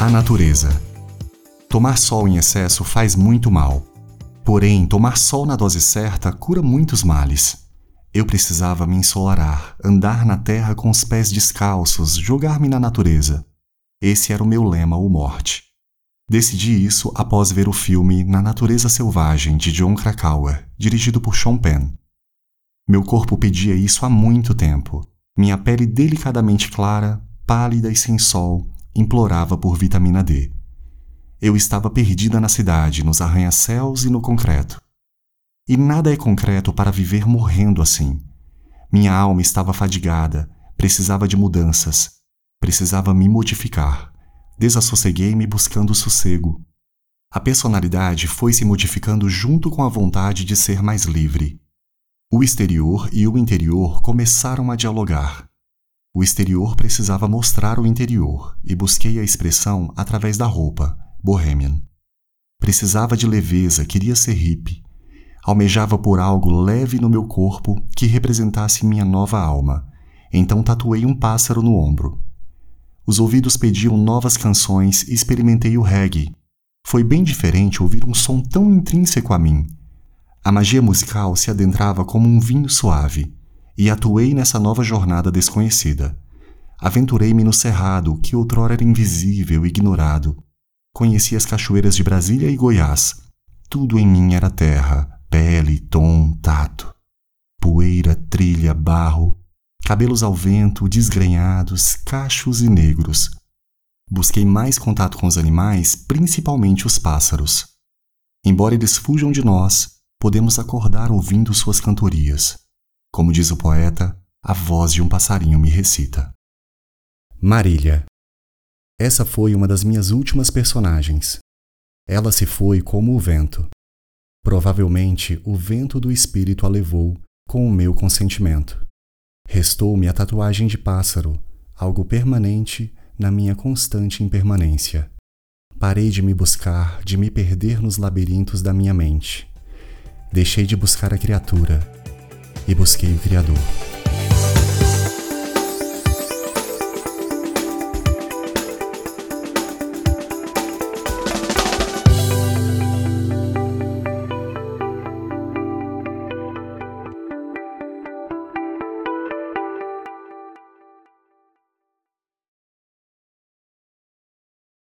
A natureza. Tomar sol em excesso faz muito mal. Porém, tomar sol na dose certa cura muitos males. Eu precisava me ensolarar, andar na terra com os pés descalços, jogar-me na natureza. Esse era o meu lema ou morte. Decidi isso após ver o filme Na Natureza Selvagem de John Krakauer, dirigido por Sean Penn. Meu corpo pedia isso há muito tempo. Minha pele delicadamente clara, pálida e sem sol, implorava por vitamina D. Eu estava perdida na cidade, nos arranha-céus e no concreto. E nada é concreto para viver morrendo assim. Minha alma estava fadigada, precisava de mudanças, precisava me modificar. Desassosseguei-me buscando sossego. A personalidade foi se modificando junto com a vontade de ser mais livre. O exterior e o interior começaram a dialogar. O exterior precisava mostrar o interior e busquei a expressão através da roupa, bohemian. Precisava de leveza, queria ser hippie. Almejava por algo leve no meu corpo que representasse minha nova alma. Então tatuei um pássaro no ombro. Os ouvidos pediam novas canções e experimentei o reggae. Foi bem diferente ouvir um som tão intrínseco a mim. A magia musical se adentrava como um vinho suave, e atuei nessa nova jornada desconhecida. Aventurei-me no cerrado, que outrora era invisível e ignorado. Conheci as cachoeiras de Brasília e Goiás. Tudo em mim era terra, pele, tom, tato. Poeira, trilha, barro, cabelos ao vento, desgrenhados, cachos e negros. Busquei mais contato com os animais, principalmente os pássaros. Embora eles fujam de nós, podemos acordar ouvindo suas cantorias. Como diz o poeta, a voz de um passarinho me recita. Marília. Essa foi uma das minhas últimas personagens. Ela se foi como o vento. Provavelmente o vento do espírito a levou com o meu consentimento. Restou-me a tatuagem de pássaro, algo permanente na minha constante impermanência. Parei de me buscar, de me perder nos labirintos da minha mente. Deixei de buscar a criatura e busquei o Criador.